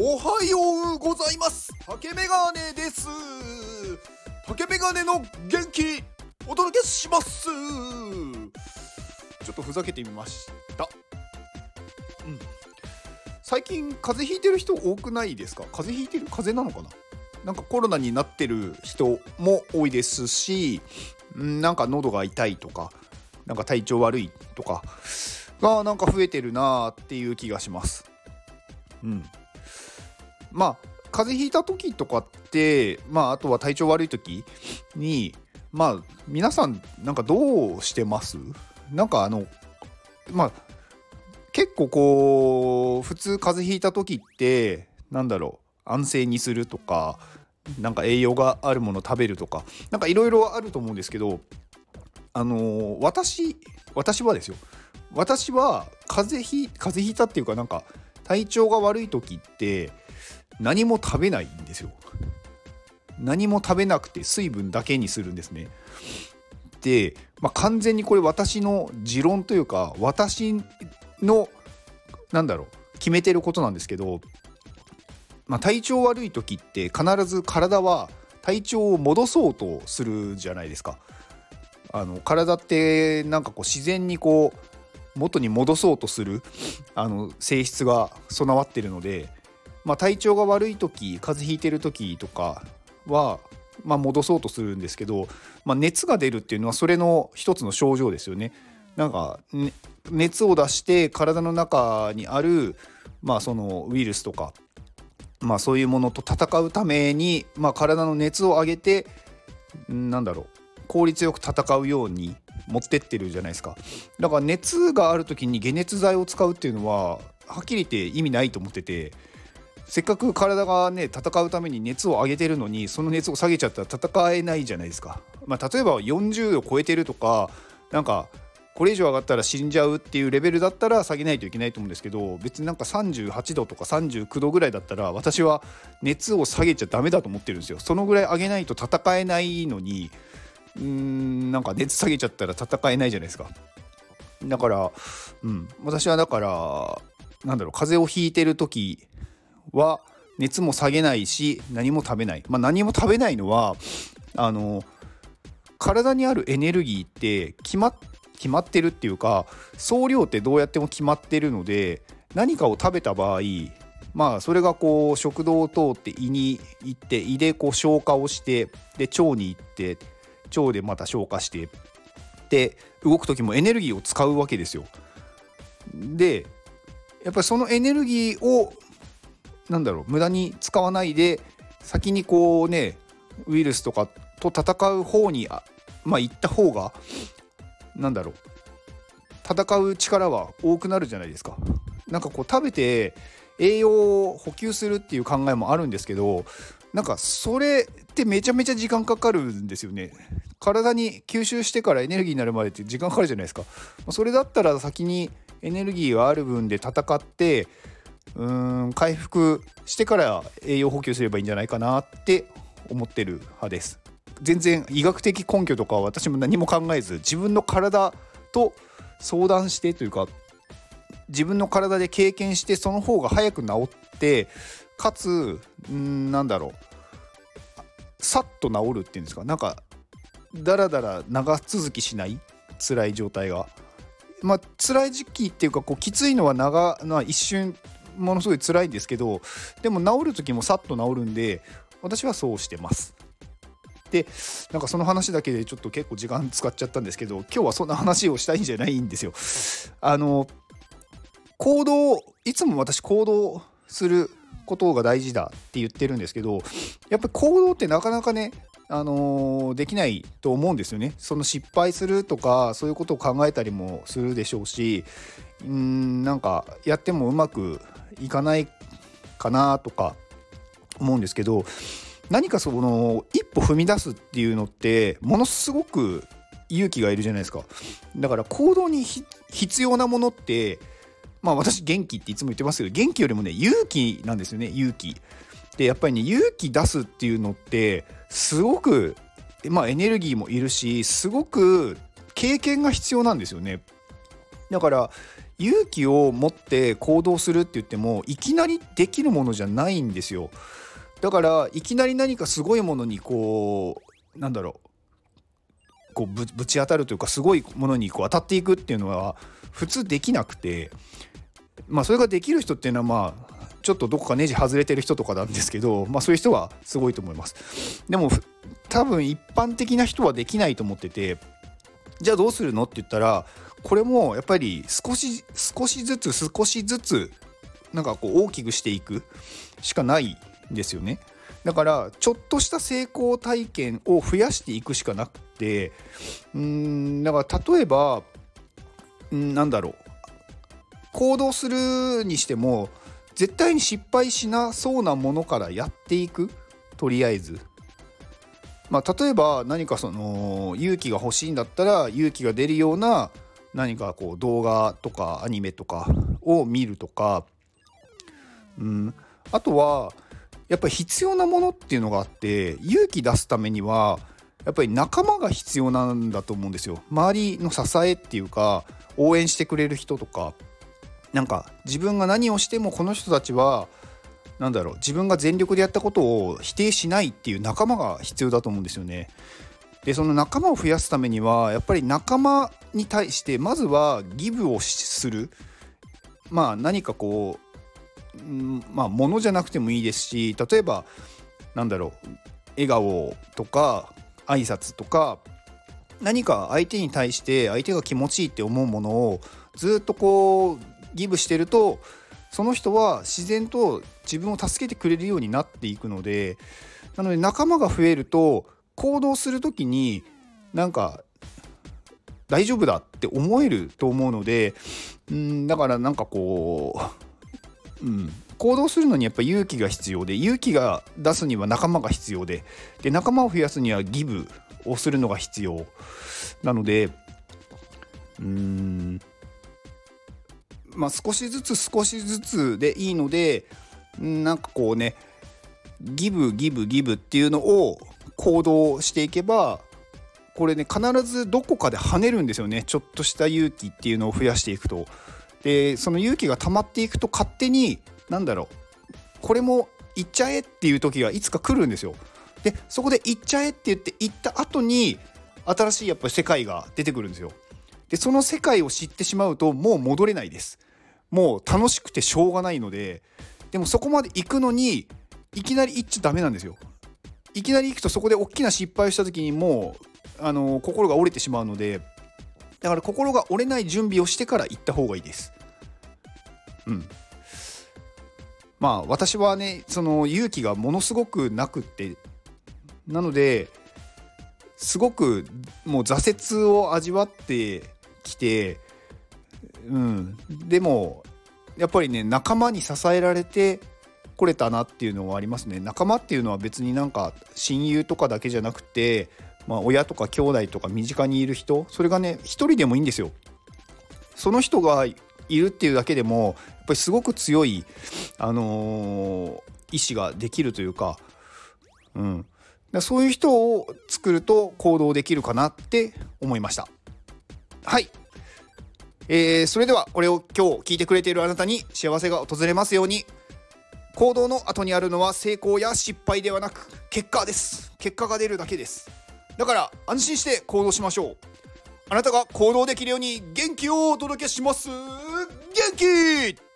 おはようございます。竹メガネです。竹メガネの元気お届けします。ちょっとふざけてみました。うん。最近風邪ひいてる人多くないですか？風邪ひいてる？風邪なのかな？なんかコロナになってる人も多いですしんなんか喉が痛いとかなんか体調悪いとかがなんか増えてるなーっていう気がします。うん。まあ風邪ひいた時とかってまああとは体調悪い時にまあ皆さんなんかどうしてます？なんかあのまあ結構こう普通風邪ひいた時ってなんだろう安静にするとかなんか栄養があるもの食べるとかなんかいろいろあると思うんですけどあの私私はですよ。私は風邪ひ風邪ひいたっていうかなんか体調が悪い時って何も食べないんですよ。何も食べなくて水分だけにするんですね。で、まあ、完全にこれ私の持論というか私のなんだろう決めてることなんですけど、まあ、体調悪い時って必ず体は体調を戻そうとするじゃないですか。あの体ってなんかこう自然にこう元に戻そうとするあの性質が備わってるので、まあ、体調が悪い時風邪ひいてる時とかは、まあ、戻そうとするんですけど、まあ、熱が出るっていうのはそれの一つの症状ですよね。なんか、ね、熱を出して体の中にある、まあ、そのウイルスとか、まあ、そういうものと戦うために、まあ、体の熱を上げてなんだろう効率よく戦うように持ってってるじゃないですか。だから熱がある時に解熱剤を使うっていうのははっきり言って意味ないと思っててせっかく体がね戦うために熱を上げてるのにその熱を下げちゃったら戦えないじゃないですか、まあ、例えば40度超えてるとかなんかこれ以上上がったら死んじゃうっていうレベルだったら下げないといけないと思うんですけど別になんか38度とか39度ぐらいだったら私は熱を下げちゃダメだと思ってるんですよ。そのぐらい上げないと戦えないのにうんなんか熱下げちゃったら戦えないじゃないですか。だから、うん、私はだからなんだろう風邪をひいてる時は熱も下げないし何も食べない、まあ、何も食べないのはあの体にあるエネルギーって決ま決まってるっていうか総量ってどうやっても決まってるので何かを食べた場合まあそれがこう食道を通って胃に行って胃でこう消化をしてで腸に行って腸でまた消化してで動く時もエネルギーを使うわけですよ。でやっぱりそのエネルギーをなんだろう無駄に使わないで先にこうねウイルスとかと戦う方にあまあ行った方がなんだろう戦う力は多くなるじゃないですか。なんかこう食べて栄養を補給するっていう考えもあるんですけどなんかそれってめちゃめちゃ時間かかるんですよね。体に吸収してからエネルギーになるまでって時間かかるじゃないですか。それだったら先にエネルギーがある分で戦ってうーん回復してから栄養補給すればいいんじゃないかなって思ってる派です。全然医学的根拠とか私も何も考えず自分の体と相談してというか自分の体で経験してその方が早く治ってかつんなんだろう。さっと治るっていうんですか？なんかだらだら長続きしない？辛い状態が。まあ辛い時期っていうかこうきついのは長な一瞬ものすごい辛いんですけどでも治る時もさっと治るんで私はそうしてます。でなんかその話だけでちょっと結構時間使っちゃったんですけど今日はそんな話をしたいんじゃないんですよ。あの行動いつも私行動することが大事だって言ってるんですけどやっぱり行動ってなかなかねあのーできないと思うんですよね。その失敗するとかそういうことを考えたりもするでしょうしうんなんかやってもうまくいかないかなとか思うんですけど何かその一歩踏み出すっていうのってものすごく勇気がいるじゃないですか。だから行動に必要なものってまあ私元気っていつも言ってますけど元気よりもね勇気なんですよね勇気。でやっぱりね勇気出すっていうのってすごくまあエネルギーもいるしすごく経験が必要なんですよね。だから勇気を持って行動するって言ってもいきなりできるものじゃないんですよだからいきなり何かすごいものにこうなんだろうこうぶぶち当たるというかすごいものにこう当たっていくっていうのは普通できなくてまあそれができる人っていうのはまあちょっとどこかネジ外れてる人とかなんですけど、まあ、そういう人はすごいと思います。でも多分一般的な人はできないと思っててじゃあどうするのって言ったらこれもやっぱり少し少しずつ少しずつなんかこう大きくしていくしかないんですよね。だからちょっとした成功体験を増やしていくしかなくてうんだから例えばんなんだろう行動するにしても絶対に失敗しなそうなものからやっていくとりあえず。まあ、例えば何かその勇気が欲しいんだったら勇気が出るような何かこう動画とかアニメとかを見るとか、うん、あとはやっぱり必要なものっていうのがあって勇気出すためにはやっぱり仲間が必要なんだと思うんですよ。周りの支えっていうか応援してくれる人とかなんか自分が何をしてもこの人たちは何だろう自分が全力でやったことを否定しないっていう仲間が必要だと思うんですよね。でその仲間を増やすためにはやっぱり仲間に対してまずはギブをするまあ何かこう、うん、まあものじゃなくてもいいですし例えばなんだろう笑顔とか挨拶とか何か相手に対して相手が気持ちいいって思うものをずっとこうギブしてるとその人は自然と自分を助けてくれるようになっていくのでなので仲間が増えると行動する時になんか大丈夫だって思えると思うのでうんだからなんかこう、うん、行動するのにやっぱ勇気が必要で勇気が出すには仲間が必要でで仲間を増やすにはギブをするのが必要なのでうーんまあ、少しずつ少しずつでいいのでなんかこうねギブギブギブっていうのを行動していけばこれね必ずどこかで跳ねるんですよねちょっとした勇気っていうのを増やしていくと。でその勇気が溜まっていくと勝手に何だろうこれも行っちゃえっていう時がいつか来るんですよ。でそこで行っちゃえって言って行った後に新しいやっぱり世界が出てくるんですよ。でその世界を知ってしまうともう戻れないです。もう楽しくてしょうがないのででもそこまで行くのにいきなり行っちゃダメなんですよ。いきなり行くとそこで大きな失敗をした時にもうあの心が折れてしまうのでだから心が折れない準備をしてから行った方がいいです。うん。まあ私はねその勇気がものすごくなくってなのですごくもう挫折を味わってきてうん、でもやっぱりね仲間に支えられてこれたなっていうのはありますね。仲間っていうのは別になんか親友とかだけじゃなくて、まあ、親とか兄弟とか身近にいる人それがね一人でもいいんですよ。その人がいるっていうだけでもやっぱりすごく強い、あのー、意志ができるというか、うん、だそういう人を作ると行動できるかなって思いました。はい。えー、それではこれを今日聞いてくれているあなたに幸せが訪れますように行動の後にあるのは成功や失敗ではなく結果です。結果が出るだけです。だから安心して行動しましょうあなたが行動できるように元気をお届けします。元気!